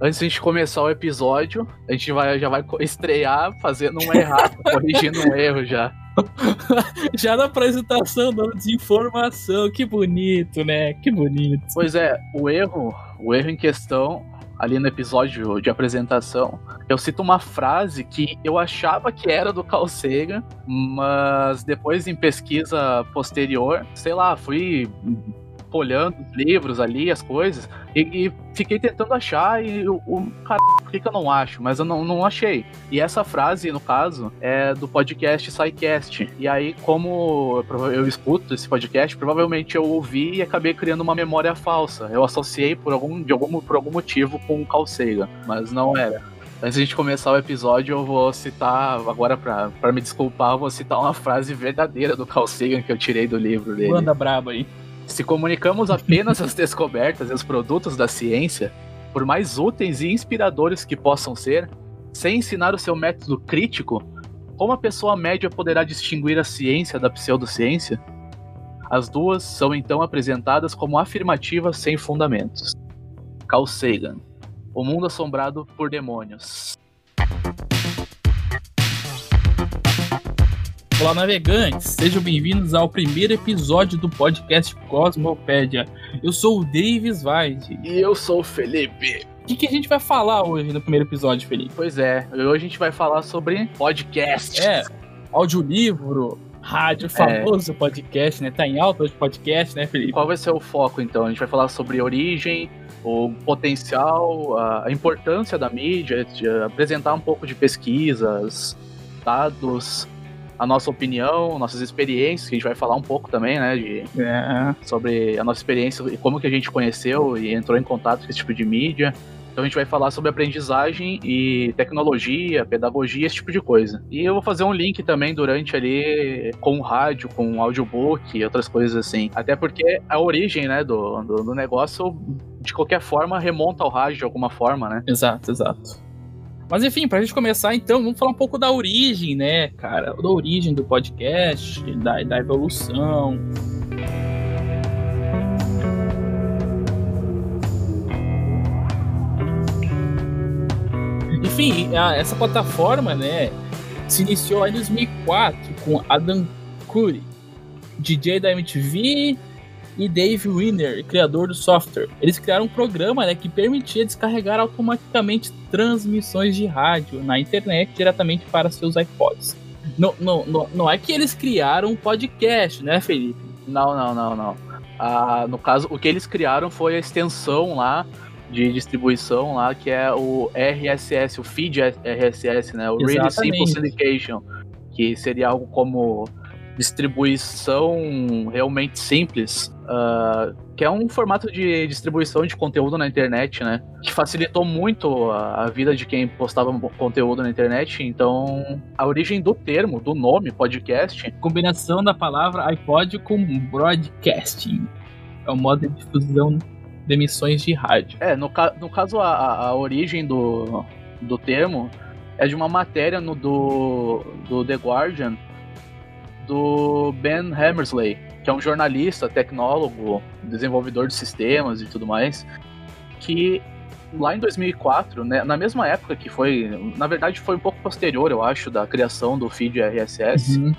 antes de a gente começar o episódio, a gente vai, já vai estrear fazendo um errado, corrigindo um erro já. já na apresentação, dando desinformação. Que bonito, né? Que bonito. Pois é, o erro, o erro em questão, ali no episódio de apresentação, eu cito uma frase que eu achava que era do Carl Sagan, mas depois em pesquisa posterior, sei lá, fui olhando os livros ali, as coisas, e, e fiquei tentando achar e o, o cara, por que, que eu não acho? Mas eu não, não achei. E essa frase, no caso, é do podcast SciCast. E aí, como eu, escuto esse podcast, provavelmente eu ouvi e acabei criando uma memória falsa. Eu associei por algum, de algum, por algum motivo com o Carl Sagan, mas não era. Antes de a gente começar o episódio, eu vou citar, agora para me desculpar, eu vou citar uma frase verdadeira do Carl Sagan que eu tirei do livro dele. Manda braba aí. Se comunicamos apenas as descobertas e os produtos da ciência, por mais úteis e inspiradores que possam ser, sem ensinar o seu método crítico, como a pessoa média poderá distinguir a ciência da pseudociência? As duas são então apresentadas como afirmativas sem fundamentos. Carl Sagan, O Mundo Assombrado por Demônios. Olá, navegantes! Sejam bem-vindos ao primeiro episódio do podcast Cosmopédia. Eu sou o Davis Weide. E eu sou o Felipe. O que, que, a gente vai falar hoje no primeiro episódio, Felipe? Pois é, hoje a gente vai falar sobre podcast. É, audiolivro, rádio, é. famoso é. podcast, né? Tá em alta hoje podcast, né, Felipe? Qual vai ser o foco, então? A gente vai falar sobre origem, o potencial, a importância da mídia, apresentar um pouco de pesquisas, dados, a nossa opinião, nossas experiências, que a gente vai falar um pouco também, né, de, é. sobre a nossa experiência e como que a gente conheceu e entrou em contato com esse tipo de mídia. Então a gente vai falar sobre aprendizagem e tecnologia, pedagogia, esse tipo de coisa. E eu vou fazer um link também durante ali com o rádio, com o audiobook e outras coisas assim. Até porque a origem, né, do, do, do negócio, de qualquer forma, remonta ao rádio de alguma forma, né? Exato, exato. Mas enfim, pra gente começar então, vamos falar um pouco da origem, né, cara? Da origem do podcast, da, da evolução. Enfim, a, essa plataforma, né, se iniciou em 2004 com Adam Curry, DJ da MTV, e Dave Winner, criador do software. Eles criaram um programa né, que permitia descarregar automaticamente transmissões de rádio na internet diretamente para seus iPods. Não, não, não, não é que eles criaram um podcast, né, Felipe? Não, não, não, não. Ah, no caso, o que eles criaram foi a extensão lá de distribuição lá, que é o RSS, o feed RSS, né? O Exatamente. Really Simple Syndication, que seria algo como distribuição realmente simples, uh, que é um formato de distribuição de conteúdo na internet, né? Que facilitou muito a, a, vida de quem postava conteúdo na internet. Então, a origem do termo, do nome podcast. Combinação da palavra iPod com broadcasting. É o modo de difusão de emissões de rádio. É, no, no caso, a, a origem do, do termo é de uma matéria no, do, do The Guardian do Ben Hammersley, que é um jornalista, tecnólogo, desenvolvedor de sistemas e tudo mais, que lá em 2004, né, na mesma época que foi, na verdade foi um pouco posterior, eu acho, da criação do feed RSS, uhum.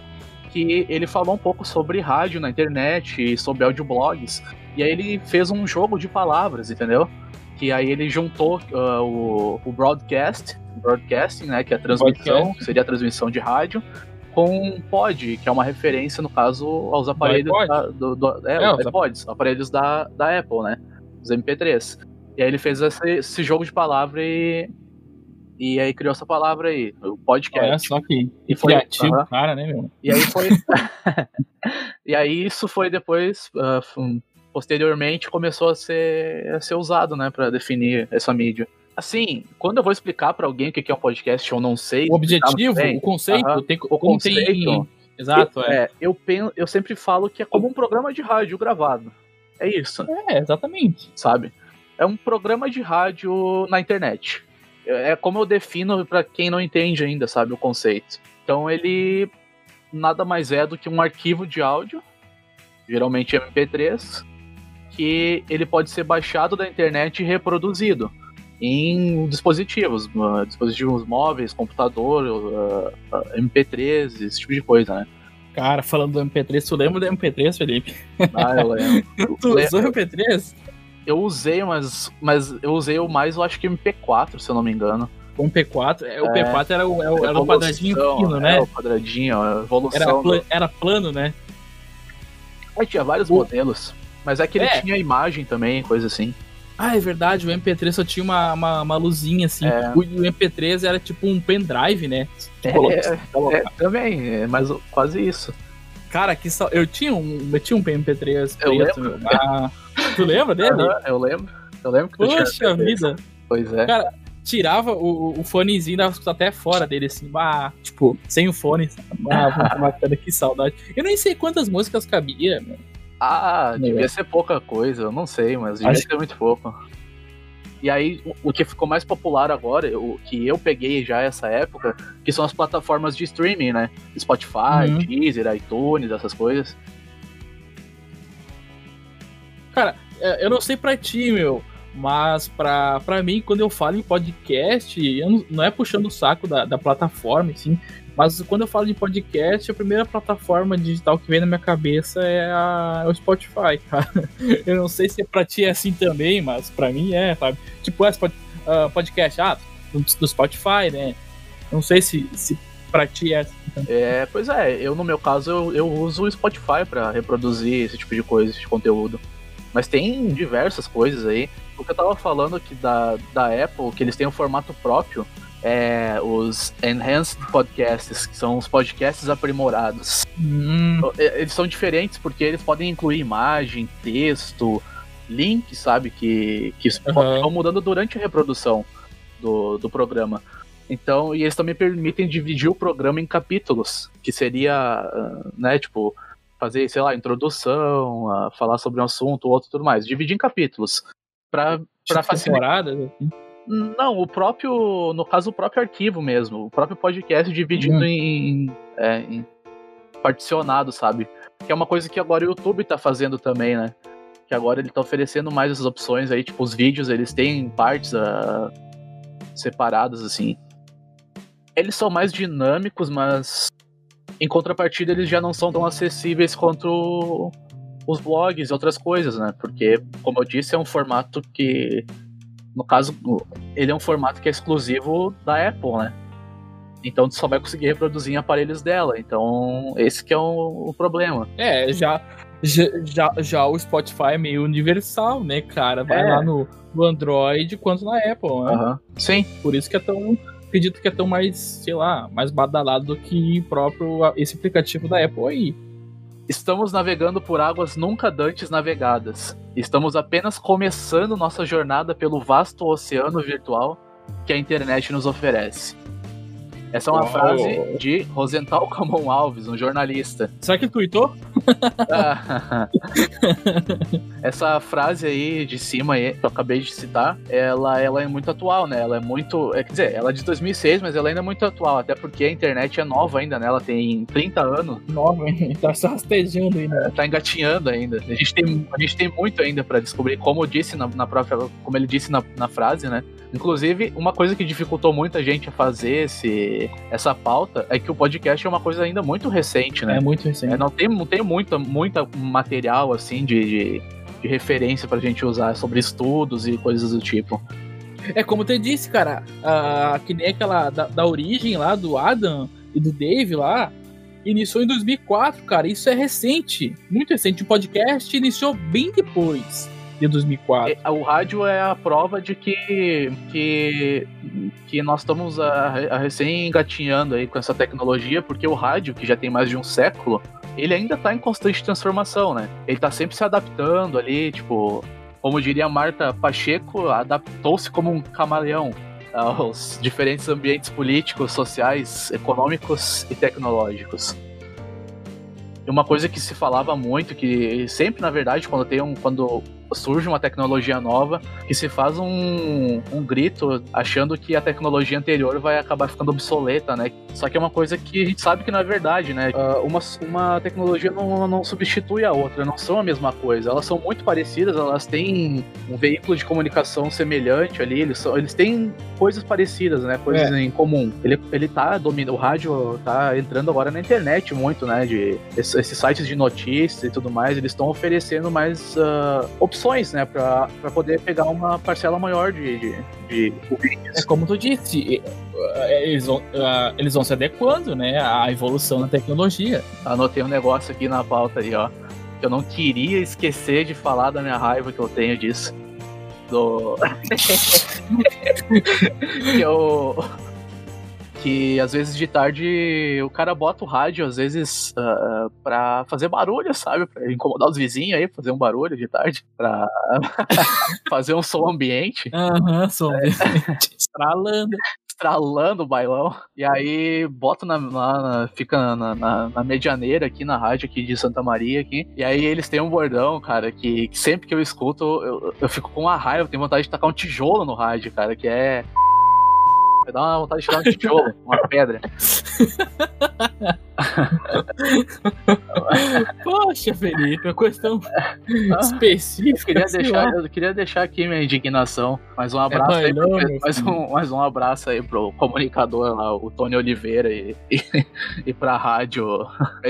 que ele falou um pouco sobre rádio na internet e sobre audioblogs. E aí ele fez um jogo de palavras, entendeu? Que aí ele juntou uh, o, o broadcast, broadcasting, né, que é a transmissão, que seria a transmissão de rádio, com pod, que é uma referência, no caso, aos aparelhos da, do, do, é, é, os iPods, aparelhos da, da Apple, né? Os MP3. E aí ele fez esse, esse jogo de palavra e. E aí criou essa palavra aí, o podcast. Olha só que, e foi, criativo, cara, né, meu? E aí foi. e aí isso foi depois. Uh, posteriormente começou a ser, a ser usado, né, para definir essa mídia. Assim, quando eu vou explicar para alguém o que é um podcast, eu não sei. O objetivo, o conceito, tem, o conceito. Tem... Exato, eu, é. é. eu, penso, eu sempre falo que é como um programa de rádio gravado. É isso. É, exatamente. Sabe? É um programa de rádio na internet. É, é como eu defino para quem não entende ainda, sabe, o conceito. Então ele nada mais é do que um arquivo de áudio, geralmente MP3, que ele pode ser baixado da internet e reproduzido. Em dispositivos, uh, dispositivos móveis, computador, uh, MP3, esse tipo de coisa, né? Cara, falando do MP3, tu lembra do MP3, Felipe? Ah, eu lembro. tu usou MP3? Eu usei, mas, mas eu usei o mais, eu acho que MP4, se eu não me engano. O MP4, é, o P4 era o, era, era o quadradinho fino, né? É, o quadradinho, a evolução. Era, pl era plano, né? Aí tinha vários o... modelos. Mas é que ele é. tinha imagem também, coisa assim. Ah, é verdade, o MP3 só tinha uma, uma, uma luzinha assim. É. O, o, MP3 era tipo um pendrive, né? É, é, também, é mas quase isso. Cara, que só, eu tinha um, eu tinha um MP3 preto. Eu lembro. Ah, tu lembra dele? Uhum, eu lembro. Eu lembro que Poxa vida. Pois é. Cara, tirava o, o fonezinho, dava até fora dele, assim, bah, tipo, sem o fone. Ah, bacana, que saudade. Eu nem sei quantas músicas cabia, mano. Ah, devia ser pouca coisa, eu não sei, mas devia Acho... ser muito pouco. E aí, o que ficou mais popular agora, o que eu peguei já essa época, que são as plataformas de streaming, né? Spotify, uhum. Deezer, iTunes, essas coisas. Cara, é, eu não sei pra ti, meu, mas pra, pra mim, quando eu falo em podcast, não, não, é puxando o saco da, da plataforma, assim, mas quando eu falo de podcast, a primeira plataforma digital que vem na minha cabeça é, a, é o Spotify, cara. Eu não sei se pra ti é assim também, mas pra mim é, sabe? Tipo, é uh, podcast, ah, do, Spotify, né? Não sei se, se pra ti é assim também. É, pois é, eu no meu caso eu, eu uso o Spotify pra reproduzir esse tipo de coisa, esse tipo de conteúdo. Mas tem diversas coisas aí. O que eu tava falando aqui da, da Apple, que eles têm um formato próprio, é, os Enhanced Podcasts, que são os podcasts aprimorados. Hum. Eles são diferentes porque eles podem incluir imagem, texto, link, sabe? Que, que uhum. vão mudando durante a reprodução do, do programa. Então, e eles também permitem dividir o programa em capítulos, que seria, né, tipo, fazer, sei lá, introdução, falar sobre um assunto, outro tudo mais. Dividir em capítulos. Pra, pra tipo facilitar. Assim. Não, o próprio. No caso, o próprio arquivo mesmo. O próprio podcast dividido uhum. em, é, em particionado, sabe? Que é uma coisa que agora o YouTube tá fazendo também, né? Que agora ele tá oferecendo mais essas opções aí, tipo, os vídeos, eles têm partes uh, separadas, assim. Eles são mais dinâmicos, mas em contrapartida eles já não são tão acessíveis quanto os blogs e outras coisas, né? Porque, como eu disse, é um formato que no caso, ele é um formato que é exclusivo da Apple, né? Então tu só vai conseguir reproduzir em aparelhos dela. Então, esse que é o, o problema. É, já, já, já o Spotify é meio universal, né, cara? Vai é. lá no, no Android quanto na Apple, né? Uhum. Sim. Por isso que é tão. Acredito que é tão mais, sei lá, mais badalado do que próprio esse aplicativo da Apple aí. Estamos navegando por águas nunca dantes navegadas. Estamos apenas começando nossa jornada pelo vasto oceano virtual que a internet nos oferece. Essa é uma frase de Rosenthal Camon Alves, um jornalista. Será que ele tweetou? Essa frase aí de cima aí, que eu acabei de citar, ela, ela é muito atual, né? Ela é muito. É, quer dizer, ela é de 2006, mas ela ainda é muito atual, até porque a internet é nova ainda, né? Ela tem 30 anos. Nova, hein? Tá só rastejando ainda. É, tá engatinhando ainda. A gente tem, a gente tem muito ainda para descobrir, como disse na, na própria. Como ele disse na, na frase, né? Inclusive, uma coisa que dificultou muita gente a fazer esse, essa pauta é que o podcast é uma coisa ainda muito recente, né? É muito recente. É, não tem, não tem muita, muita material assim de, de, de referência pra gente usar sobre estudos e coisas do tipo. É como tu disse, cara, uh, que nem aquela da, da origem lá do Adam e do Dave lá, iniciou em 2004, cara. Isso é recente, muito recente. O podcast iniciou bem depois de 2004. É, o rádio é a prova de que, que, que nós estamos a, a recém engatinhando aí com essa tecnologia, porque o rádio, que já tem mais de um século, ele ainda está em constante transformação, né? Ele está sempre se adaptando ali, tipo, como diria Marta Pacheco, adaptou-se como um camaleão aos diferentes ambientes políticos, sociais, econômicos e tecnológicos. E uma coisa que se falava muito, que sempre, na verdade, quando tem um, quando surge uma tecnologia nova que se faz um, um grito achando que a tecnologia anterior vai acabar ficando obsoleta, né? Só que é uma coisa que a gente sabe que não é verdade, né? Uh, uma, uma tecnologia não, não substitui a outra, não são a mesma coisa. Elas são muito parecidas, elas têm um veículo de comunicação semelhante ali, eles, são, eles têm coisas parecidas, né? Coisas é. em comum. Ele, ele tá dominando, o rádio tá entrando agora na internet muito, né? De esses sites de notícias e tudo mais, eles estão oferecendo mais uh, opções, né? Pra, pra poder pegar uma parcela maior de, de, de É como tu disse, eles vão, uh, eles vão se adequando, né? À evolução da tecnologia. Anotei um negócio aqui na pauta ali, ó. Eu não queria esquecer de falar da minha raiva que eu tenho disso. Do. que eu que às vezes de tarde o cara bota o rádio, às vezes, uh, pra fazer barulho, sabe? Pra incomodar os vizinhos aí, fazer um barulho de tarde, pra fazer um som ambiente. Aham, uhum, som ambiente. Estralando. Estralando o bailão. E aí bota na, na fica na, na, na, medianeira aqui na rádio aqui de Santa Maria aqui. E aí eles têm um bordão, cara, que, que sempre que eu escuto, eu, eu fico com uma raiva, eu tenho vontade de tacar um tijolo no rádio, cara, que é Dá uma vontade de tirar um tijolo, uma pedra. Poxa, Felipe, uma questão específica. Queria deixar, eu queria deixar aqui minha indignação. Mais um abraço é aí, pro, mais, um, mais um abraço aí pro comunicador lá, o Tony Oliveira, e, e, e pra rádio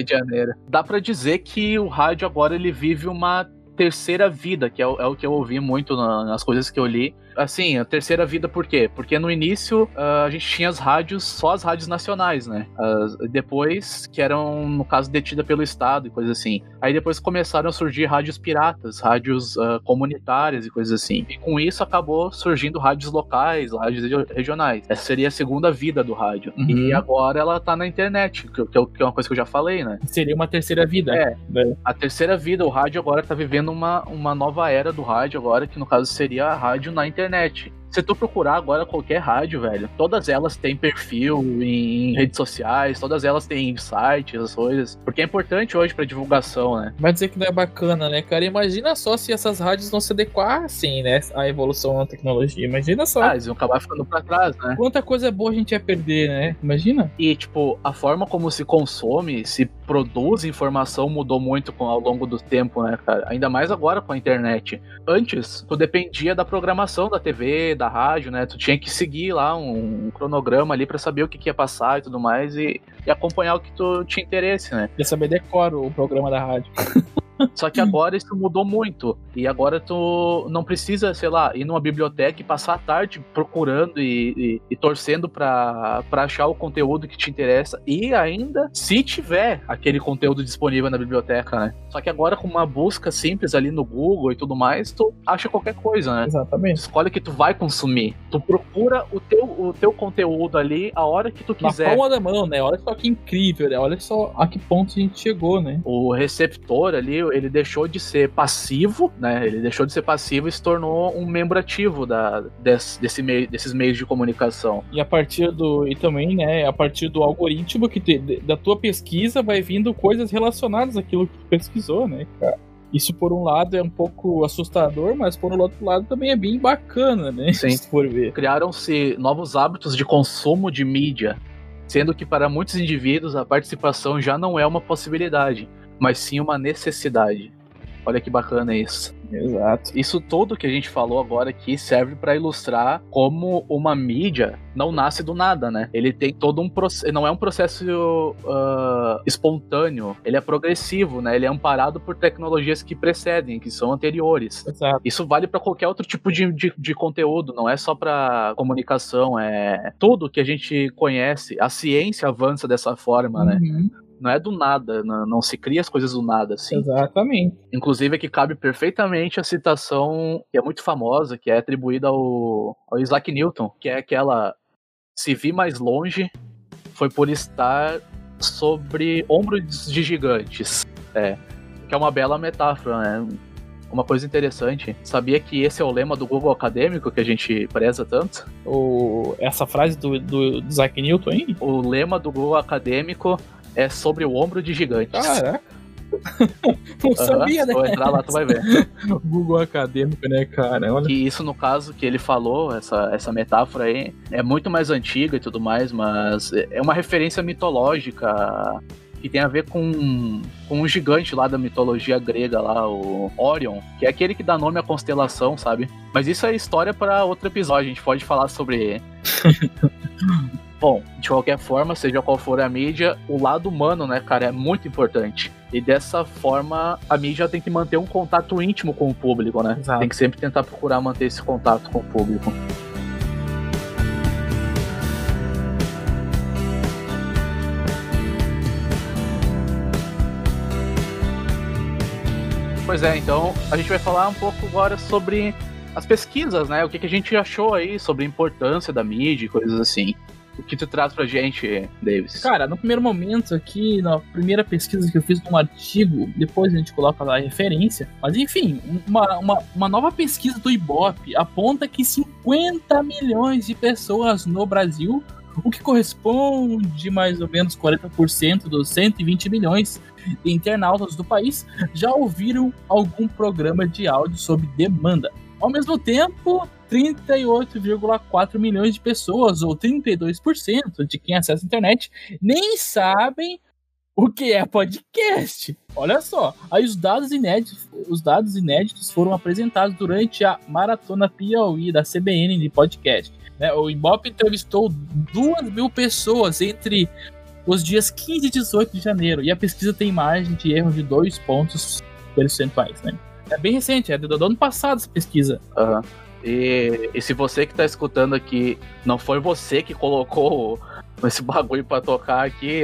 Janeiro. Dá pra dizer que o rádio agora ele vive uma terceira vida, que é o, é o que eu ouvi muito na, nas coisas que eu li assim, a terceira vida por quê? Porque no início uh, a gente tinha as rádios, só as rádios nacionais, né? Uh, depois, que eram, no caso, detidas pelo Estado e coisas assim. Aí depois começaram a surgir rádios piratas, rádios uh, comunitárias e coisas assim. E com isso acabou surgindo rádios locais, rádios regionais. Essa seria a segunda vida do rádio. Uhum. E agora ela tá na internet, que, que, é uma coisa que eu já falei, né? Seria uma terceira vida. É. Né? A terceira vida, o rádio agora tá vivendo uma, uma nova era do rádio agora, que no caso seria a rádio na internet internet. Se tu procurar agora qualquer rádio, velho, todas elas têm perfil em redes sociais, todas elas têm sites, as coisas. Porque é importante hoje pra divulgação, né? Vai dizer que não é bacana, né, cara? Imagina só se essas rádios não se adequassem, né? À evolução da tecnologia. Imagina só. Ah, eles iam acabar ficando pra trás, né? Quanta coisa boa a gente ia perder, né? Imagina. E, tipo, a forma como se consome, se produz informação mudou muito com, ao longo do tempo, né, cara? Ainda mais agora com a internet. Antes, tu dependia da programação da TV, da rádio, né? Tu tinha que seguir lá um, um cronograma ali para saber o que, que, ia passar e tudo mais e, e, acompanhar o que tu tinha interesse, né? Ia saber decoro o programa da rádio. Só que agora isso mudou muito. E agora tu não precisa, sei lá, ir numa biblioteca e passar a tarde procurando e, e, e torcendo para achar o conteúdo que te interessa. E ainda, se tiver aquele conteúdo disponível na biblioteca, né? Só que agora com uma busca simples ali no Google e tudo mais, tu acha qualquer coisa, né? Exatamente. escolhe o que tu vai consumir. Tu procura o teu, o teu conteúdo ali a hora que tu quiser. Na palma da mão, né? Olha só que incrível, né? Olha só a que ponto a gente chegou, né? O receptor ali, ele deixou de ser passivo, né? Ele deixou de ser passivo e se tornou um membro ativo da, desse, desse meio, desses meios de comunicação. E a partir do. E também, né? A partir do algoritmo que te, da tua pesquisa vai vindo coisas relacionadas àquilo que tu pesquisou, né, cara? Isso, por um lado, é um pouco assustador, mas por outro lado também é bem bacana, né? Sim. Se for ver. Criaram-se novos hábitos de consumo de mídia, sendo que para muitos indivíduos a participação já não é uma possibilidade mas sim uma necessidade. Olha que bacana isso. Exato. Isso tudo que a gente falou agora aqui serve para ilustrar como uma mídia não nasce do nada, né? Ele tem todo um processo, não é um processo uh, espontâneo, ele é progressivo, né? Ele é amparado por tecnologias que precedem, que são anteriores. Exato. Isso vale para qualquer outro tipo de, de, de, conteúdo, não é só para comunicação, é tudo que a gente conhece. A ciência avança dessa forma, né? uhum. né? Não é do nada, não, não, se cria as coisas do nada, assim. Exatamente. Inclusive, aqui cabe perfeitamente a citação que é muito famosa, que é atribuída ao, ao Isaac Newton, que é aquela: se vi mais longe, foi por estar sobre ombros de gigantes. É. Que é uma bela metáfora, né? Uma coisa interessante, sabia que esse é o lema do Google Acadêmico que a gente preza tanto? O, essa frase do, do Isaac Newton aí? O lema do Google Acadêmico é sobre o ombro de gigantes. Caraca. Não sabia, né? Vou entrar lá, tu vai ver. Google acadêmico, né, cara? Olha. Que isso, no caso, que ele falou, essa, essa metáfora aí, é muito mais antiga e tudo mais, mas é uma referência mitológica que tem a ver com, com um gigante lá da mitologia grega lá, o Orion, que é aquele que dá nome à constelação, sabe? Mas isso é história para outro episódio, a gente pode falar sobre Bom, de qualquer forma, seja qual for a mídia, o lado humano, né, cara, é muito importante. E dessa forma, a mídia tem que manter um contato íntimo com o público, né? Exato. Tem que sempre tentar procurar manter esse contato com o público. Pois é, então a gente vai falar um pouco agora sobre as pesquisas, né? O que, que a gente achou aí sobre a importância da mídia e coisas assim. O que tu traz pra gente, Davis? Cara, no primeiro momento aqui, na primeira pesquisa que eu fiz num artigo, depois a gente coloca lá a referência, mas enfim, uma, uma, uma nova pesquisa do Ibope aponta que 50 milhões de pessoas no Brasil, o que corresponde mais ou menos 40% dos 120 milhões de internautas do país, já ouviram algum programa de áudio sob demanda. Ao mesmo tempo, 38,4 milhões de pessoas, ou 32% de quem acessa a internet, nem sabem o que é podcast. Olha só, aí os dados inéditos, os dados inéditos foram apresentados durante a Maratona Piauí da CBN de podcast. Né? O Ibope entrevistou 2 mil pessoas entre os dias 15 e 18 de janeiro, e a pesquisa tem margem de erro de 2 pontos percentuais. Né? É bem recente, é do, do ano passado essa pesquisa. Aham. E, e se você que tá escutando aqui não foi você que colocou esse bagulho pra tocar aqui,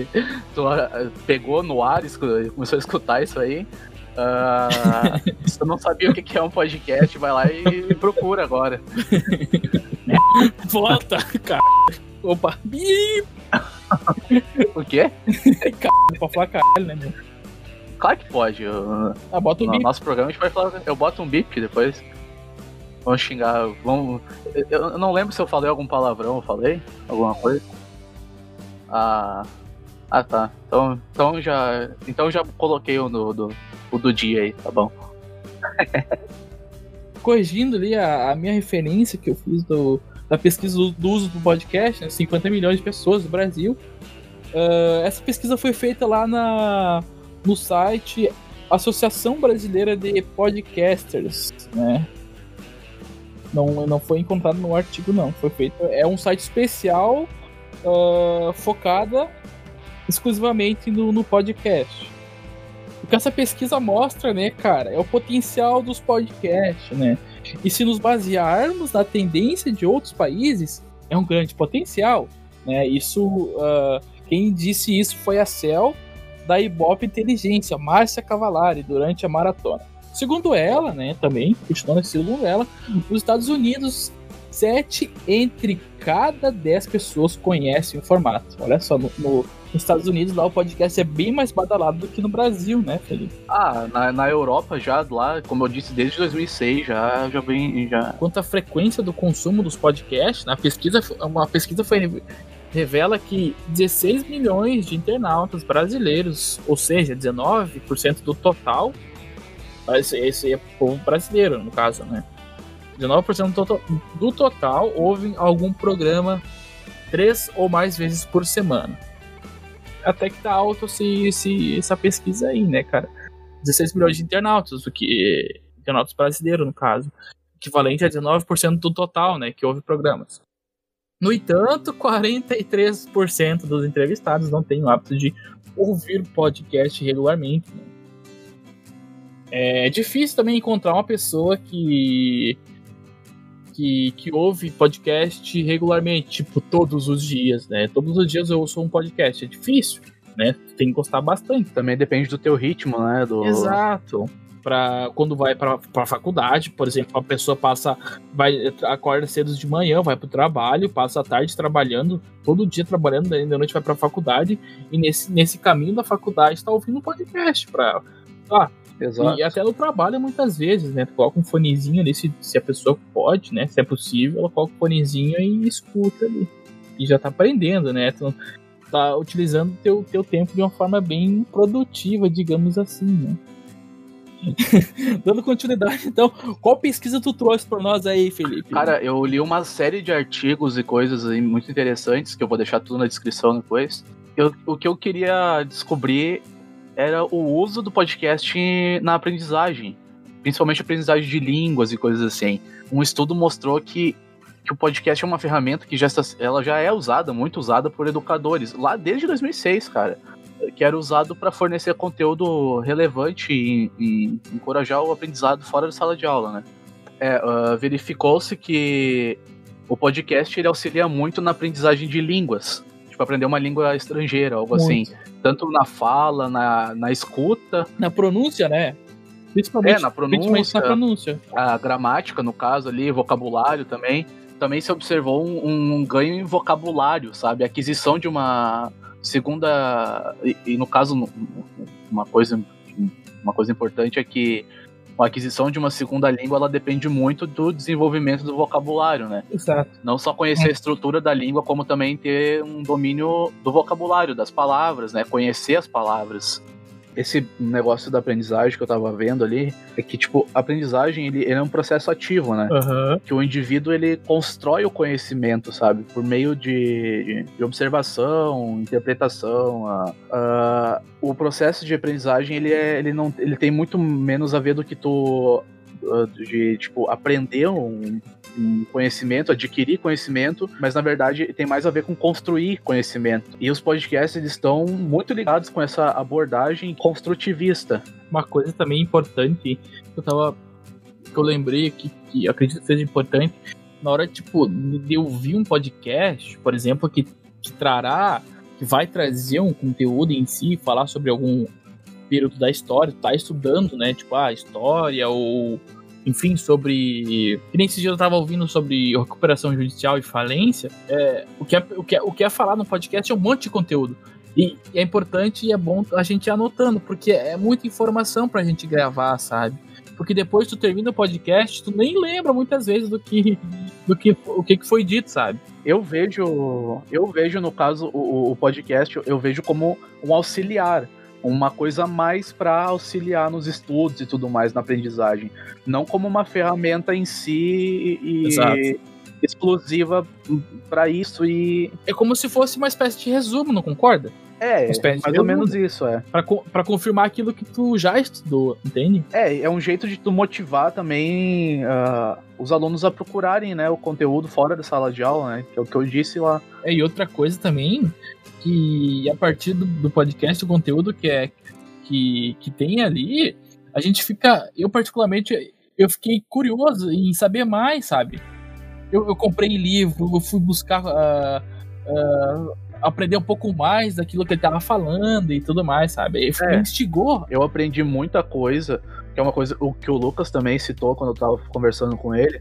ah, pegou no ar e começou a escutar isso aí. se tu não sabia o que é um podcast, vai lá e procura agora. Volta, cara. Opa, O quê? pra falar caralho, né, meu? Claro que pode. eu- Ah, bota o no bip. nosso programa a gente vai falar. Eu boto um bip depois. Vamos xingar. Vamos. Eu, não lembro se eu falei algum palavrão, eu falei? Alguma coisa? Ah. Ah tá. Então, então já. Então já coloquei o do, do, o do dia aí, tá bom. corrigindo ali a, a minha referência que eu fiz do, da pesquisa do, do uso do podcast, né, 50 milhões de pessoas no Brasil. Ah, essa pesquisa foi feita lá na, no site Associação Brasileira de Podcasters, né? Não, não foi encontrado no artigo, não. Foi feito. É um site especial ah, focada exclusivamente no, no podcast. O que essa pesquisa mostra, né, cara, é o potencial dos podcasts, né? E se nos basearmos na tendência de outros países, é um grande potencial, né? Isso, ah, quem disse isso foi a Cel da Ibope Inteligência, Márcia Cavalari, durante a maratona. Segundo ela, né, também, continuando segundo ela, nos Estados Unidos, sete entre cada dez pessoas conhecem o formato. Olha só, no, no- nos Estados Unidos lá o podcast é bem mais badalado do que no Brasil, né, Felipe? Ah, na, na Europa já, lá, como eu disse, desde 2006 já, já vem. Já... quanto à frequência do consumo dos podcasts, na pesquisa, uma pesquisa foi revela que 16 milhões de internautas brasileiros, ou seja, 19% do total, esse, esse é povo brasileiro, no caso, né? 19% do, do total ouvem algum programa três ou mais vezes por semana. Até que tá alto esse, esse- essa pesquisa aí, né, cara? 16 milhões de internautas, o que internautas brasileiros, no caso equivalente a 19% do total, né, que houve programas. No entanto, 43% dos entrevistados não têm o hábito de ouvir podcast regularmente. né. É difícil também encontrar uma pessoa que, que que ouve podcast regularmente, tipo todos os dias, né? Todos os dias eu ouço um podcast, é difícil, né? Tem que gostar bastante. Também depende do teu ritmo, né? Do... Exato. Pra, quando vai pra, pra faculdade, por exemplo, a pessoa passa, vai, acorda cedo de manhã, vai pro trabalho, passa a tarde trabalhando, todo dia trabalhando, daí de noite vai pra faculdade, e nesse, nesse caminho da faculdade tá ouvindo um podcast pra. Ah, Exato. e até no trabalho muitas vezes, né? Tu coloca um fonezinho ali, se, se a pessoa pode, né? Se é possível, ela coloca o fonezinho e escuta ali. E já tá aprendendo, né? Tu, tá utilizando teu, teu tempo de uma forma bem produtiva, digamos assim, né? Dando continuidade, então, qual pesquisa tu trouxe para nós aí, Felipe? Cara, eu li uma série de artigos e coisas muito interessantes, que eu vou deixar tudo na descrição depois. Eu, o que eu queria descobrir era o uso do podcast na aprendizagem, principalmente aprendizagem de línguas e coisas assim. Um estudo mostrou que, que o podcast é uma ferramenta que já, está, ela já é usada, muito usada por educadores, lá desde 2006, cara que era usado para fornecer conteúdo relevante e, e, encorajar o aprendizado fora da sala de aula, né? É, uh, verificou-se que o podcast ele auxilia muito na aprendizagem de línguas, tipo aprender uma língua estrangeira, algo assim. muito. assim, tanto na fala, na, na escuta, na pronúncia, né? Principalmente, é, na pronúncia, na pronúncia, a gramática no caso ali, vocabulário também. Também se observou um, um ganho em vocabulário, sabe? A aquisição de uma Segunda, e, e, no caso, uma coisa, uma coisa importante é que a aquisição de uma segunda língua ela depende muito do desenvolvimento do vocabulário, né? Exato. Não só conhecer a estrutura da língua, como também ter um domínio do vocabulário, das palavras, né? Conhecer as palavras esse negócio da aprendizagem que eu tava vendo ali é que, tipo, a aprendizagem ele, ele é um processo ativo, né? Uhum. Que o indivíduo ele constrói o conhecimento, sabe? Por meio de, de observação, interpretação. A, a, o processo de aprendizagem ele, é, ele, não, ele tem muito menos a ver do que tu de tipo aprender um, um, conhecimento, adquirir conhecimento, mas na verdade tem mais a ver com construir conhecimento. E os podcasts eles estão muito ligados com essa abordagem construtivista. Uma coisa também importante que eu tava que eu lembrei aqui que acredito que seja importante na hora tipo de ouvir um podcast, por exemplo, que, que trará que vai trazer um conteúdo em si, falar sobre algum período da história, tá estudando, né? Tipo, a ah, história ou enfim, sobre. Que nem esse dia eu tava ouvindo sobre recuperação judicial e falência. É, o, que é, o, que é, o que é falar no podcast é um monte de conteúdo. E, e é importante e é bom a gente ir anotando, porque é muita informação pra gente gravar, sabe? Porque depois tu termina o podcast, tu nem lembra muitas vezes do que do que o que foi dito, sabe? Eu vejo, eu vejo no caso o, o podcast, eu vejo como um auxiliar uma coisa a mais para auxiliar nos estudos e tudo mais na aprendizagem, não como uma ferramenta em si e Exato. exclusiva para isso e é como se fosse uma espécie de resumo, não concorda? É, mais ou menos isso, é. Pra, pra confirmar aquilo que tu já estudou, entende? É, é um jeito de tu motivar também uh, os alunos a procurarem, né, o conteúdo fora da sala de aula, né, que é o que eu disse lá. É, e outra coisa também, que a partir do, do podcast, o conteúdo que é que, que tem ali, a gente fica, eu particularmente, eu fiquei curioso em saber mais, sabe? Eu, eu comprei livro, eu fui buscar uh, uh, aprender um pouco mais daquilo que ele tava falando e tudo mais, sabe? E é, me instigou. Eu aprendi muita coisa, que é uma coisa o que o Lucas também citou quando eu tava conversando com ele,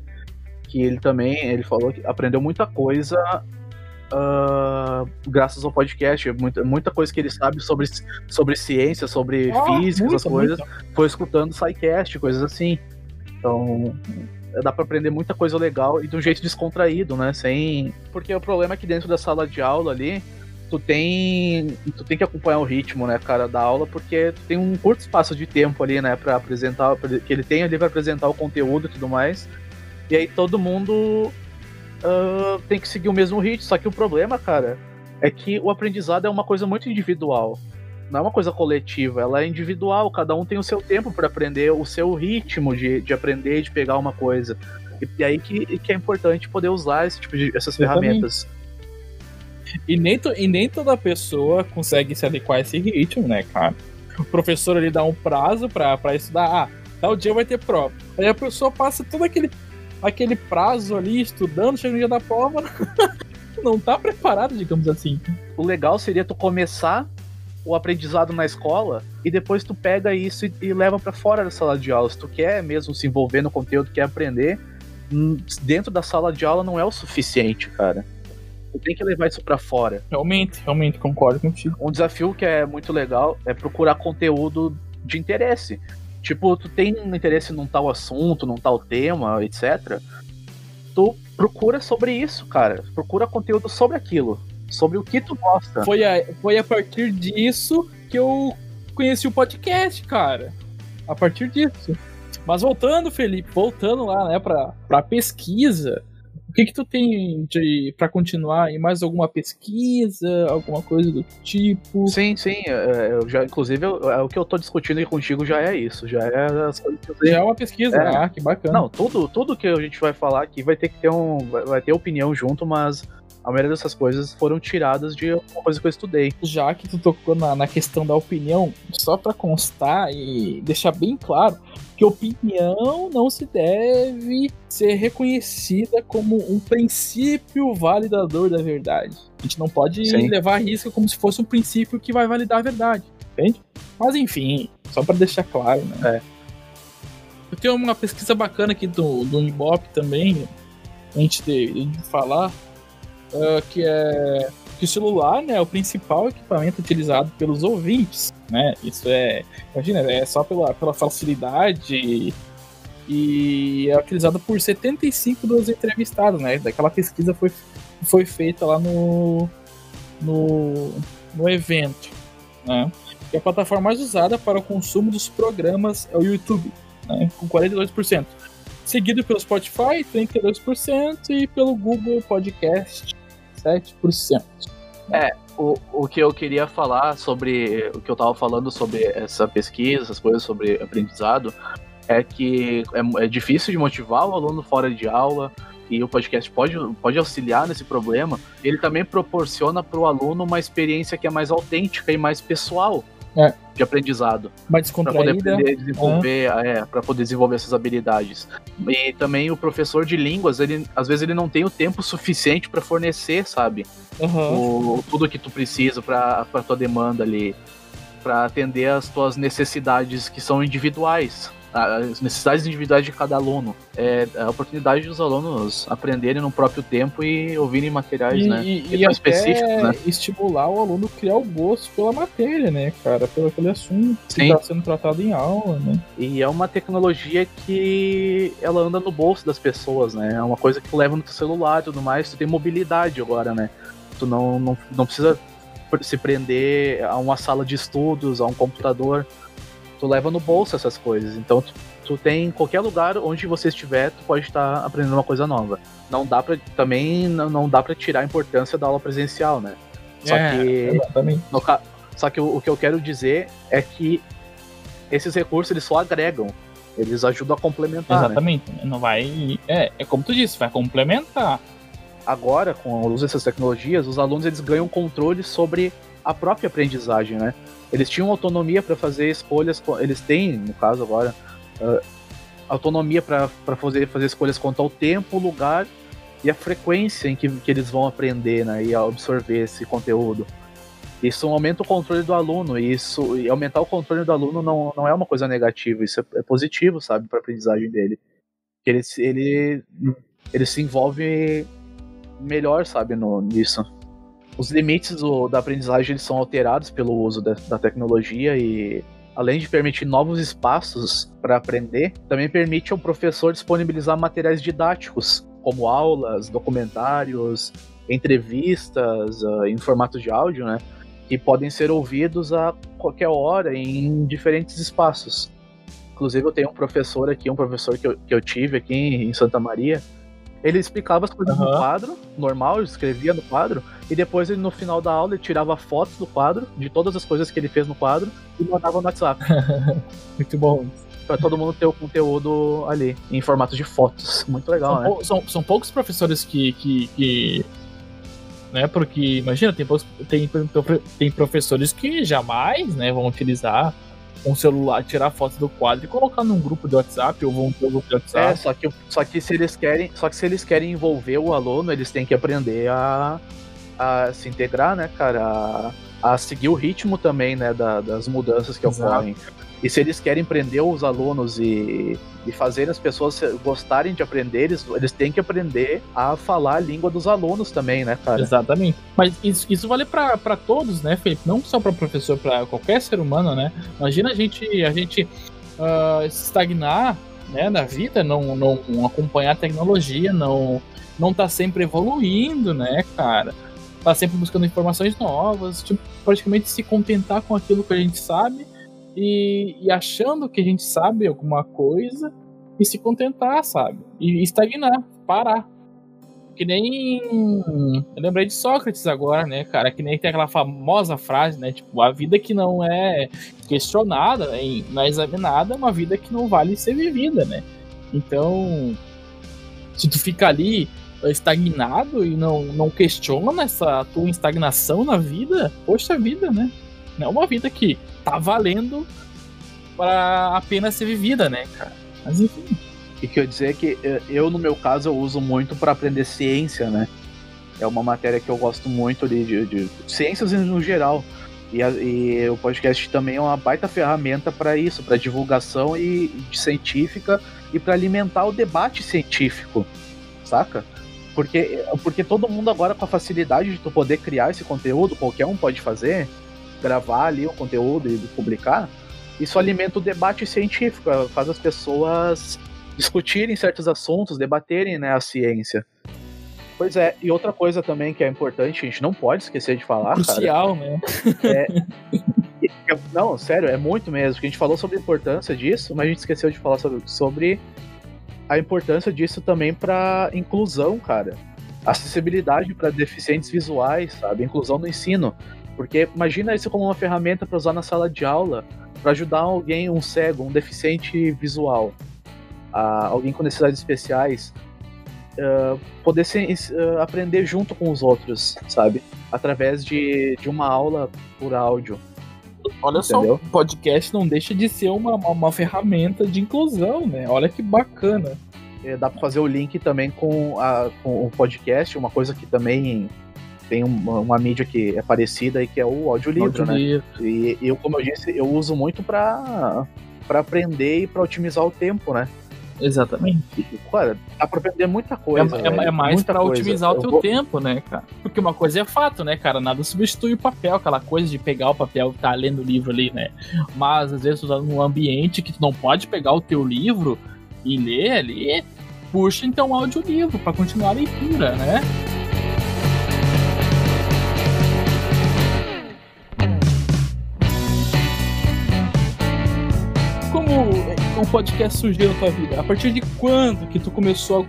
que ele também, ele falou que aprendeu muita coisa Uh, graças ao podcast. Muita, muita coisa que ele sabe sobre, sobre ciência, sobre oh, física, essas coisas, muito. foi escutando SciCast, coisas assim. Então, dá para aprender muita coisa legal e de um jeito descontraído, né? Sem. Porque o problema é que dentro da sala de aula ali, tu tem. Tu tem que acompanhar o ritmo, né, cara, da aula, porque tu tem um curto espaço de tempo ali, né, para apresentar. Que ele tem ali para apresentar o conteúdo e tudo mais. E aí todo mundo uh, tem que seguir o mesmo ritmo. Só que o problema, cara, é que o aprendizado é uma coisa muito individual. Não é uma coisa coletiva, ela é individual, cada um tem o seu tempo para aprender, o seu ritmo de, de aprender, de pegar uma coisa. E, e aí que, que é importante poder usar esse tipo de, essas ferramentas. E nem, to, e nem toda pessoa consegue se adequar a esse ritmo, né, cara? O professor ele dá um prazo para estudar. Ah, tal dia vai ter prova. Aí a pessoa passa todo aquele aquele prazo ali, estudando, chega no dia da prova, não tá preparado, digamos assim. O legal seria tu começar o aprendizado na escola e depois tu pega isso e, e leva para fora da sala de aula. Se tu quer mesmo se envolver no conteúdo, quer aprender, hum, dentro da sala de aula não é o suficiente, cara. Tu tem que levar isso para fora. Realmente, realmente concordo contigo. Um desafio que é muito legal é procurar conteúdo de interesse. Tipo, tu tem um interesse num tal assunto, num tal tema, etc. Tu procura sobre isso, cara. Procura conteúdo sobre aquilo. sobre o que tu gosta. Foi a, foi a partir disso que eu conheci o podcast, cara. A partir disso. Mas voltando, Felipe, voltando lá, né, pra, pra pesquisa, que que tu tem de para continuar? E mais alguma pesquisa, alguma coisa do tipo? Sim, sim, é, eu já, inclusive, eu, é, o que eu tô discutindo aqui contigo já é isso, já é as coisas que eu Já é uma pesquisa, É. ah, que bacana. Não, tudo, tudo que a gente vai falar aqui vai ter que ter um. Vai ter opinião junto, mas a maioria dessas coisas foram tiradas de alguma coisa que eu estudei. já que tu tocou na, na questão da opinião, só pra constar e deixar bem claro que opinião não se deve ser reconhecida como um princípio validador da verdade. A gente não pode Sim. levar a risco como se fosse um princípio que vai validar a verdade, entende? Mas enfim, só pra deixar claro, né? É. Eu tenho uma pesquisa bacana aqui do, do Ibope também, antes de, de falar, ah, que é que o celular né, é o principal equipamento utilizado pelos ouvintes. Né? Isso é. Imagina, é só pela, pela facilidade e é utilizado por 75 dos entrevistados, né? Daquela pesquisa foi, foi feita lá no, no, no evento. Né? E a plataforma mais usada para o consumo dos programas é o YouTube, né? com 42%. Seguido pelo Spotify, 32%, e pelo Google Podcast, 7%. O, o que eu queria falar sobre. O que eu tava falando sobre essa pesquisa, essas coisas sobre aprendizado, é que é, é difícil de motivar o aluno fora de aula. E o podcast pode, pode auxiliar nesse problema. Ele também proporciona para o aluno uma experiência que é mais autêntica e mais pessoal É. de aprendizado. Mais para poder descontraída. aprender, desenvolver, é, para poder desenvolver essas habilidades. E também o professor de línguas, ele às vezes ele não tem o tempo suficiente para fornecer, sabe? Aham. O, tudo que tu precisa para para tua demanda ali, para atender as tuas necessidades que são individuais. As necessidades individuais de cada aluno. É a oportunidade dos alunos aprenderem no próprio tempo e ouvirem materiais, E, né? e, que e específicos, né? estimular o aluno a criar o gosto pela matéria, né, cara? Pelo aquele assunto que Sim. está sendo tratado em aula, né? E é uma tecnologia que ela anda no bolso das pessoas, né? É uma coisa que tu leva no teu celular e tudo mais, tu tem mobilidade agora, né? Tu não, não, não precisa se prender a uma sala de estudos, a um computador. Tu leva no bolso essas coisas. Então tu, tu tem em qualquer lugar onde você estiver, tu pode estar aprendendo uma coisa nova. Não dá para também não, não dá para tirar a importância da aula presencial, né? Só É, que Exatamente. no Só que o, o que eu quero dizer é que esses recursos eles só agregam, eles ajudam a complementar. né? Exatamente. Não vai. É, é como tu disse, vai complementar. Agora, com o uso dessas tecnologias, os alunos eles ganham controle sobre a própria aprendizagem, né? Eles tinham autonomia para fazer escolhas, co- eles têm, no caso agora, ah, autonomia para fazer, fazer escolhas quanto ao tempo, lugar e a frequência em que, que eles vão aprender né, e absorver esse conteúdo. Isso aumenta o controle do aluno, e isso e aumentar o controle do aluno não, não é uma coisa negativa, isso é, é positivo, sabe, para a aprendizagem dele. Ele, se- ele, ele se envolve melhor, sabe, no, nisso. Os limites do- da aprendizagem eles são alterados pelo uso da, da tecnologia e além de permitir novos espaços para aprender, também permite ao professor disponibilizar materiais didáticos, como aulas, documentários, entrevistas ah, em formato de áudio, né? Que podem ser ouvidos a qualquer hora em diferentes espaços. Inclusive, eu tenho um professor aqui, um professor que eu, que eu tive aqui em Santa Maria. Ele explicava as coisas no Aham. quadro, normal, escrevia no quadro, e depois ele, no final da aula ele tirava fotos do quadro, de todas as coisas que ele fez no quadro, e mandava no WhatsApp. Muito bom. Pra todo mundo ter o conteúdo ali, em formato de fotos. Muito legal, São, né? pou- são, são poucos professores que, que, que- Né, porque, imagina, tem, poucos- tem, tem professores que jamais né, vão utilizar um celular, tirar foto do quadro e colocar num grupo de WhatsApp ou vão ter um grupo de É, WhatsApp. só que, só que se eles querem, só que se eles querem envolver o aluno, eles têm que aprender a, a se integrar, né, cara, a, a seguir o ritmo também, né, da- das mudanças que Exato. ocorrem. E se eles querem prender os alunos e, e fazer as pessoas gostarem de aprender, eles, eles têm que aprender a falar a língua dos alunos também, né, cara? Exatamente. Mas isso, isso vale pra todos, né, Felipe? Não só pra professor, pra qualquer ser humano, né? Imagina a gente, a gente ah, estagnar né, na vida, não, não acompanhar a tecnologia, não, não tá sempre evoluindo, né, cara? tá sempre buscando informações novas, tipo, praticamente se contentar com aquilo que a gente sabe e, e achando que a gente sabe alguma coisa e se contentar, sabe? E estagnar, parar. Que nem. Eu lembrei de Sócrates agora, né, cara? Que nem tem aquela famosa frase, né? Tipo, a vida que não é questionada, não é examinada, é uma vida que não vale ser vivida, né? Então, se tu fica ali estagnado e não, não questiona essa tua estagnação na vida, poxa vida, né? É uma vida que tá valendo para apenas ser vivida, né, cara? Mas enfim. E que eu dizer que eh, eu, no meu caso, eu uso muito para aprender ciência, né? É uma matéria que eu gosto muito de, de, de ciências no geral. E, a, e, o podcast também é uma baita ferramenta para isso, para divulgação e, e científica e para alimentar o debate científico, saca? Porque, porque todo mundo agora com a facilidade de tu poder criar esse conteúdo, qualquer um pode fazer, gravar ali o conteúdo e publicar, isso alimenta o debate científico, faz as pessoas discutirem certos assuntos, debaterem né, a ciência. Pois é, e outra coisa também que é importante, a gente não pode esquecer de falar, Crucial, cara, né? É, não, sério, é muito mesmo. Que a gente falou sobre a importância disso, mas a gente esqueceu de falar sobre, sobre a importância disso também para inclusão, cara. Acessibilidade para deficientes visuais, sabe? Inclusão no ensino. Porque imagina isso como uma ferramenta para usar na sala de aula, para ajudar alguém, um cego, um deficiente visual, alguém com necessidades especiais, uh, poder se, uh, aprender junto com os outros, sabe? Através de, de uma aula por áudio. Olha Entendeu? só, o podcast não deixa de ser uma, uma, uma ferramenta de inclusão, né? Olha que bacana. É, dá para fazer o link também com, a, com o podcast, uma coisa que também tem uma, uma, mídia que é parecida e que é o audiolivro, audio né? E eu, como eu disse, eu uso muito para para aprender e para otimizar o tempo, né? Exatamente. cara, dá pra aprender muita coisa. É, é, é mais muita pra coisa. otimizar o teu vou... tempo, né, cara? Porque uma coisa é fato, né, cara? Nada substitui o papel, aquela coisa de pegar o papel e tá lendo o livro ali, né? Mas às vezes tu tá num ambiente que tu não pode pegar o teu livro e ler ali, puxa então o audiolivro pra continuar a leitura, né? O podcast surgiu na tua vida? A partir de quando que tu começou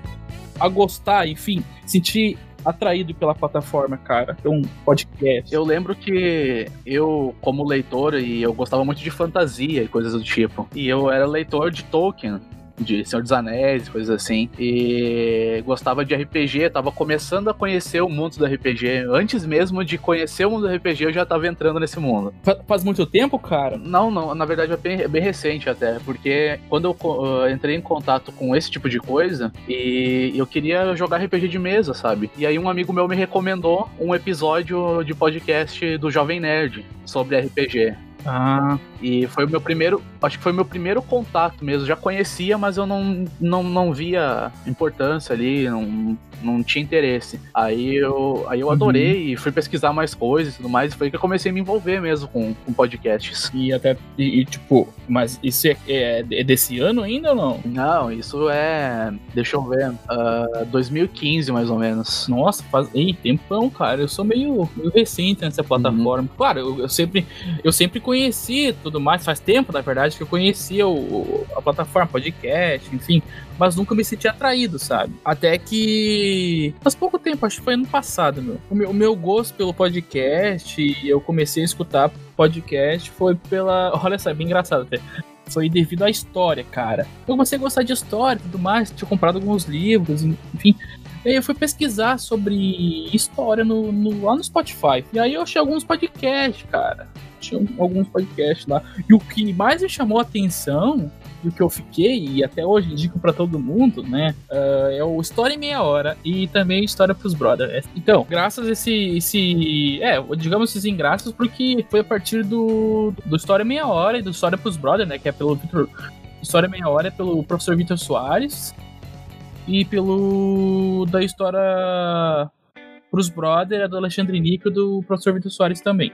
a, gostar, enfim, sentir atraído pela plataforma, cara? Um podcast. Eu lembro que eu, como leitor, e eu gostava muito de fantasia e coisas do tipo. E eu era leitor de Tolkien de Senhor dos Anéis, coisas assim. E gostava de RPG, tava começando a conhecer o mundo do RPG. Antes mesmo de conhecer o mundo do RPG, eu já tava entrando nesse mundo. Faz muito tempo, cara? Não, não, na verdade é bem, é bem recente até, porque quando eu uh, entrei em contato com esse tipo de coisa, e eu queria jogar RPG de mesa, sabe? E aí um amigo meu me recomendou um episódio de podcast do Jovem Nerd sobre RPG. Ah. E foi o meu primeiro, acho que foi o meu primeiro contato mesmo. Já conhecia, mas eu não, não, não via importância ali, não, não tinha interesse. Aí eu, aí eu adorei uhum. e fui pesquisar mais coisas e tudo mais. E foi que eu comecei a me envolver mesmo com, com podcasts. E até, e, e tipo, mas isso é, é, é, desse ano ainda ou não? Não, isso é, deixa eu ver, uh, ah, 2015 mais ou menos. Nossa, faz, ei, tempão, cara. Eu sou meio, meio recente nessa plataforma. Uhum. Claro, eu, eu, sempre, eu sempre conheci tudo mais, faz tempo, na verdade, que eu conhecia o, a plataforma, podcast, enfim mas nunca me senti atraído, sabe? Até que faz pouco tempo, acho que foi ano passado, meu. O meu, o meu gosto pelo podcast, eu comecei a escutar podcast foi pela. Olha só, é bem engraçado até. Foi devido à história, cara. Eu comecei a gostar de história e tudo mais, tinha comprado alguns livros, enfim. E aí eu fui pesquisar sobre história no, no, lá no Spotify. E aí eu achei alguns podcasts, cara. Tinha alguns podcasts lá. E o que mais me chamou a atenção do que eu fiquei, e até hoje indico para todo mundo, né? Uh, é o História em Meia Hora e também História pros Brothers. Então, graças a esse, esse. É, digamos esses ingraços, porque foi a partir do, do História em Meia Hora e do História pros Brothers, né? Que é pelo Victor. História em Meia Hora é pelo professor Vitor Soares e pelo. da História pros Brothers, é do Alexandre Nico e do professor Vitor Soares também.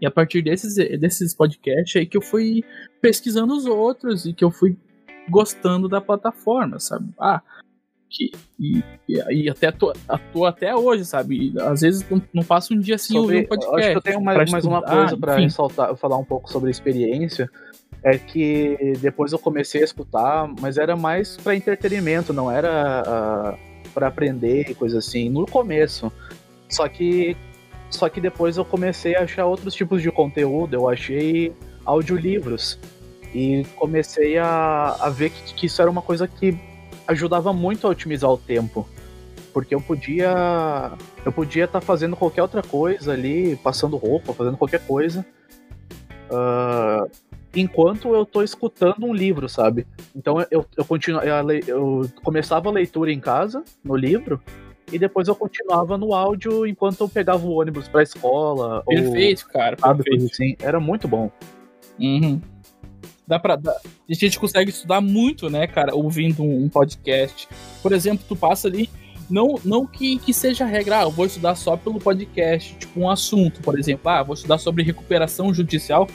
E a partir desses, desses podcasts aí que eu fui pesquisando os outros e que eu fui gostando da plataforma, sabe? Ah, que, e, e, até atua, até hoje, sabe? E, às vezes não, não, passa um dia assim sobre, um podcast. Acho que eu tenho mais, mais uma coisa para ressaltar, falar um pouco sobre a experiência. É que depois eu comecei a escutar, mas era mais para entretenimento, não era uh, para aprender e coisa assim. No começo. Só que só que depois eu comecei a achar outros tipos de conteúdo. Eu achei audiolivros. E comecei a, a ver que, que isso era uma coisa que ajudava muito a otimizar o tempo. Porque eu podia. Eu podia estar tá fazendo qualquer outra coisa ali, passando roupa, fazendo qualquer coisa. Uh, enquanto eu estou escutando um livro, sabe? Então eu, eu, continuo, eu, eu começava a leitura em casa, no livro, e depois eu continuava no áudio enquanto eu pegava o ônibus pra escola. Perfeito, ou, cara. Perfeito. Assim. Era muito bom. Uhum dá pra. Dá, a gente consegue estudar muito, né, cara, ouvindo um, um podcast. Por exemplo, tu passa ali. Não, não que, que seja regra, ah, eu vou estudar só pelo podcast, tipo um assunto, por exemplo, ah, vou estudar sobre recuperação judicial,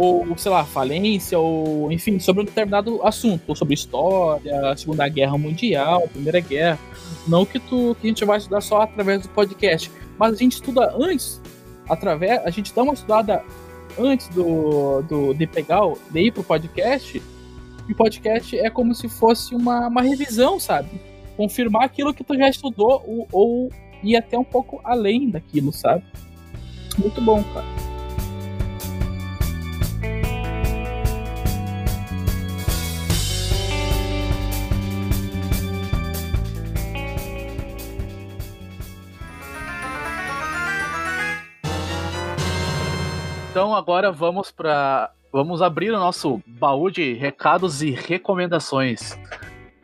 ou, sei lá, falência, ou enfim, sobre um determinado assunto, ou sobre história, Segunda Guerra Mundial, Primeira Guerra. Não que, tu, que a gente vai estudar só através do podcast, mas a gente estuda antes, através, a gente dá uma estudada antes do, do, de pegar, de ir pro podcast, e o podcast é como se fosse uma, uma revisão, sabe? Confirmar aquilo que tu já estudou ou, ou ir até um pouco além daquilo, sabe? Muito bom, cara. Então agora vamos para vamos abrir o nosso baú de recados e recomendações.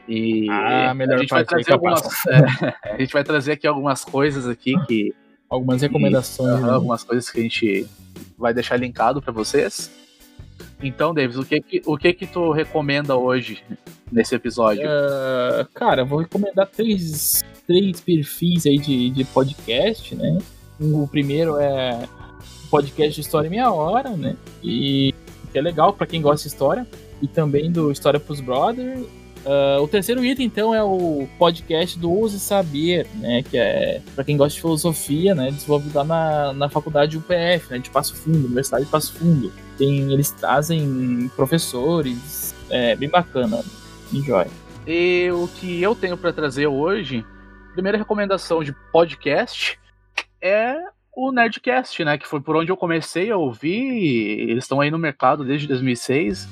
E ah, melhor a gente vai trazer algumas, é, a gente vai trazer aqui algumas coisas aqui que algumas recomendações, e, né? algumas coisas que a gente vai deixar linkado para vocês. Então, Davis, o que que, o que que tu recomenda hoje nesse episódio? Uh, cara, vou recomendar três, três perfis aí de, de podcast, né? O primeiro é podcast de História Meia Hora, né? E que é legal para quem gosta de história. E também do História pros Brothers. Uh, o terceiro item, então, é o podcast do Use Saber, né? Que é para quem gosta de filosofia, né? Desenvolvido lá na, na faculdade UPF, né? De Passo Fundo, Universidade de Passo Fundo. Tem, eles trazem professores, é bem bacana, enjoy. E o que eu tenho para trazer hoje, primeira recomendação de podcast é o Nerdcast, né? Que foi por onde eu comecei a ouvir. Eles estão aí no mercado desde 2006.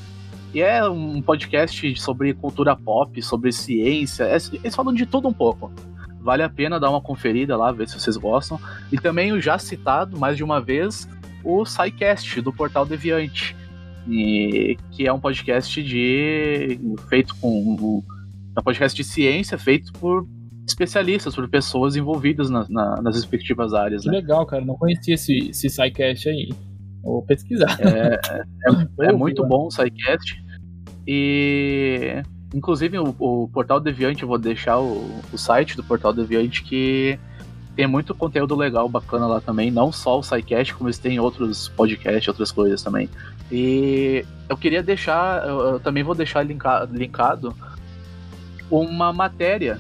E é um podcast sobre cultura pop, sobre ciência. É, eles falam de tudo um pouco. Vale a pena dar uma conferida lá, ver se vocês gostam. E também o já citado, mais de uma vez, o SciCast, do Portal Deviante. E, que é um podcast de. feito com. É um podcast de ciência feito por especialistas, por pessoas envolvidas na, na, nas respectivas áreas. Que né? legal, cara. Não conhecia esse, esse SciCast aí. Vou pesquisar. É, é, é muito bom o SciCast. E inclusive o, o, Portal Deviante, eu vou deixar o, o, site do Portal Deviante que tem muito conteúdo legal, bacana lá também. Não só o SciCast, como eles têm outros podcasts, outras coisas também. E eu queria deixar, eu, eu também vou deixar linkado, linkado uma matéria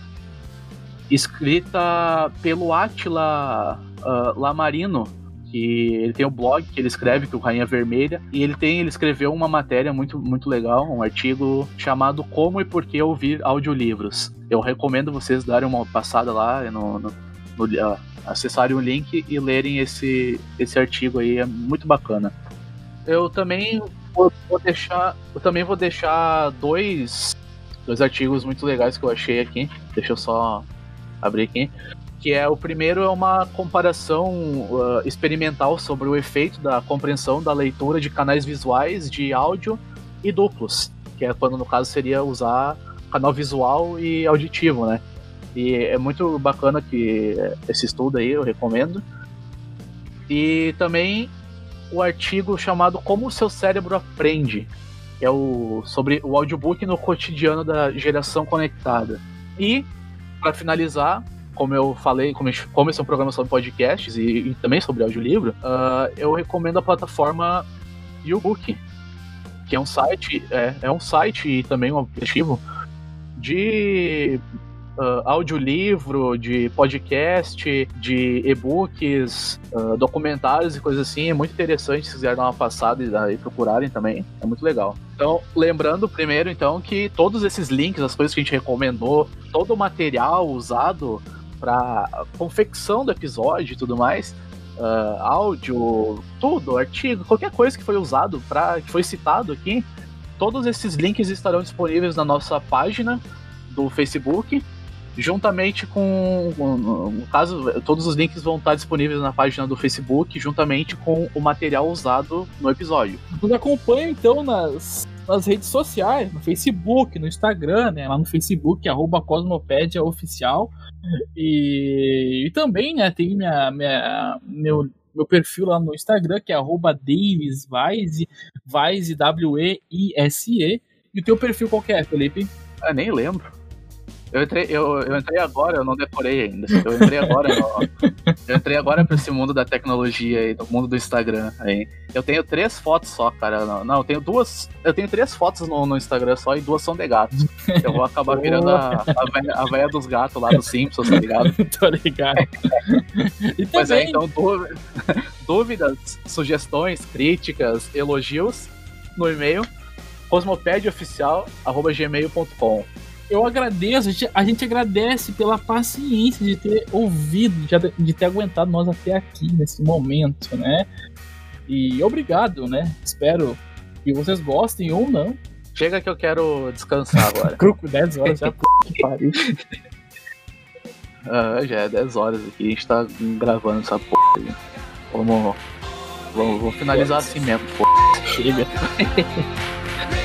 escrita pelo Atila uh, Lamarino, que ele tem o um blog que ele escreve, que é o Rainha Vermelha, e ele tem, ele escreveu uma matéria muito, muito legal, um artigo chamado Como e Por que Ouvir Audiolivros. Eu recomendo vocês darem uma passada lá no, no, no uh, acessarem o link e lerem esse, esse artigo aí, é muito bacana. Eu também vou, vou deixar, eu também vou deixar dois dois artigos muito legais que eu achei aqui. Deixa eu só abrir aqui. Que é o primeiro é uma comparação uh, experimental sobre o efeito da compreensão da leitura de canais visuais de áudio e duplos, que é quando no caso seria usar canal visual e auditivo, né? E é muito bacana que esse estudo aí eu recomendo. E também o artigo chamado Como o seu cérebro aprende, que é o sobre o audiobook no cotidiano da geração conectada. E para finalizar, como eu falei, como, como esse é um programa sobre podcasts e, e também sobre audiolivro, uh, eu recomendo a plataforma YouBook, que é um site, é, é um site e também um aplicativo de uh, audiolivro, de podcast, de e-books, uh, documentários e coisas assim. É muito interessante se quiserem dar uma passada e, e procurarem também. É muito legal. Então, lembrando primeiro, então, que todos esses links, as coisas que a gente recomendou, todo o material usado para confecção do episódio e tudo mais, uh, áudio, tudo, artigo, qualquer coisa que foi usado para que foi citado aqui, todos esses links estarão disponíveis na nossa página do Facebook, juntamente com, no caso, todos os links vão estar disponíveis na página do Facebook, juntamente com o material usado no episódio. Nos acompanhe então nas, nas redes sociais, no Facebook, no Instagram, né? Lá no Facebook, arroba Cosmopédia Oficial. E, e também, né, tem minha, minha, meu, meu perfil lá no Instagram, que é arroba Davis Vise, Vise, W-E-I-S-E. E o teu perfil qual é, Felipe? Eu nem lembro. Eu entrei, eu, eu entrei agora, eu não decorei ainda. Eu entrei agora no, Eu entrei agora pra esse mundo da tecnologia aí, do mundo do Instagram aí. Eu tenho três fotos só, cara. Não, não eu tenho duas. Eu tenho três fotos no, no Instagram só e duas são de gatos. Eu vou acabar virando a, a, véia, a véia dos gatos lá do Simpsons, tá ligado? Tô ligado. E Mas é, então, dúvidas, sugestões, críticas, elogios no e-mail cosmopediaoficial.gmail.com eu agradeço, a gente, a gente, agradece pela paciência de ter ouvido, de, de ter aguentado nós até aqui nesse momento, né? E obrigado, né? Espero que vocês gostem ou não. Chega que eu quero descansar agora. Grupo 10 horas já, p... que pariu. Ah, já é 10 horas aqui, a gente tá gravando essa porra aí. Vamos, vamos, vamos finalizar assim mesmo, porra. Chega.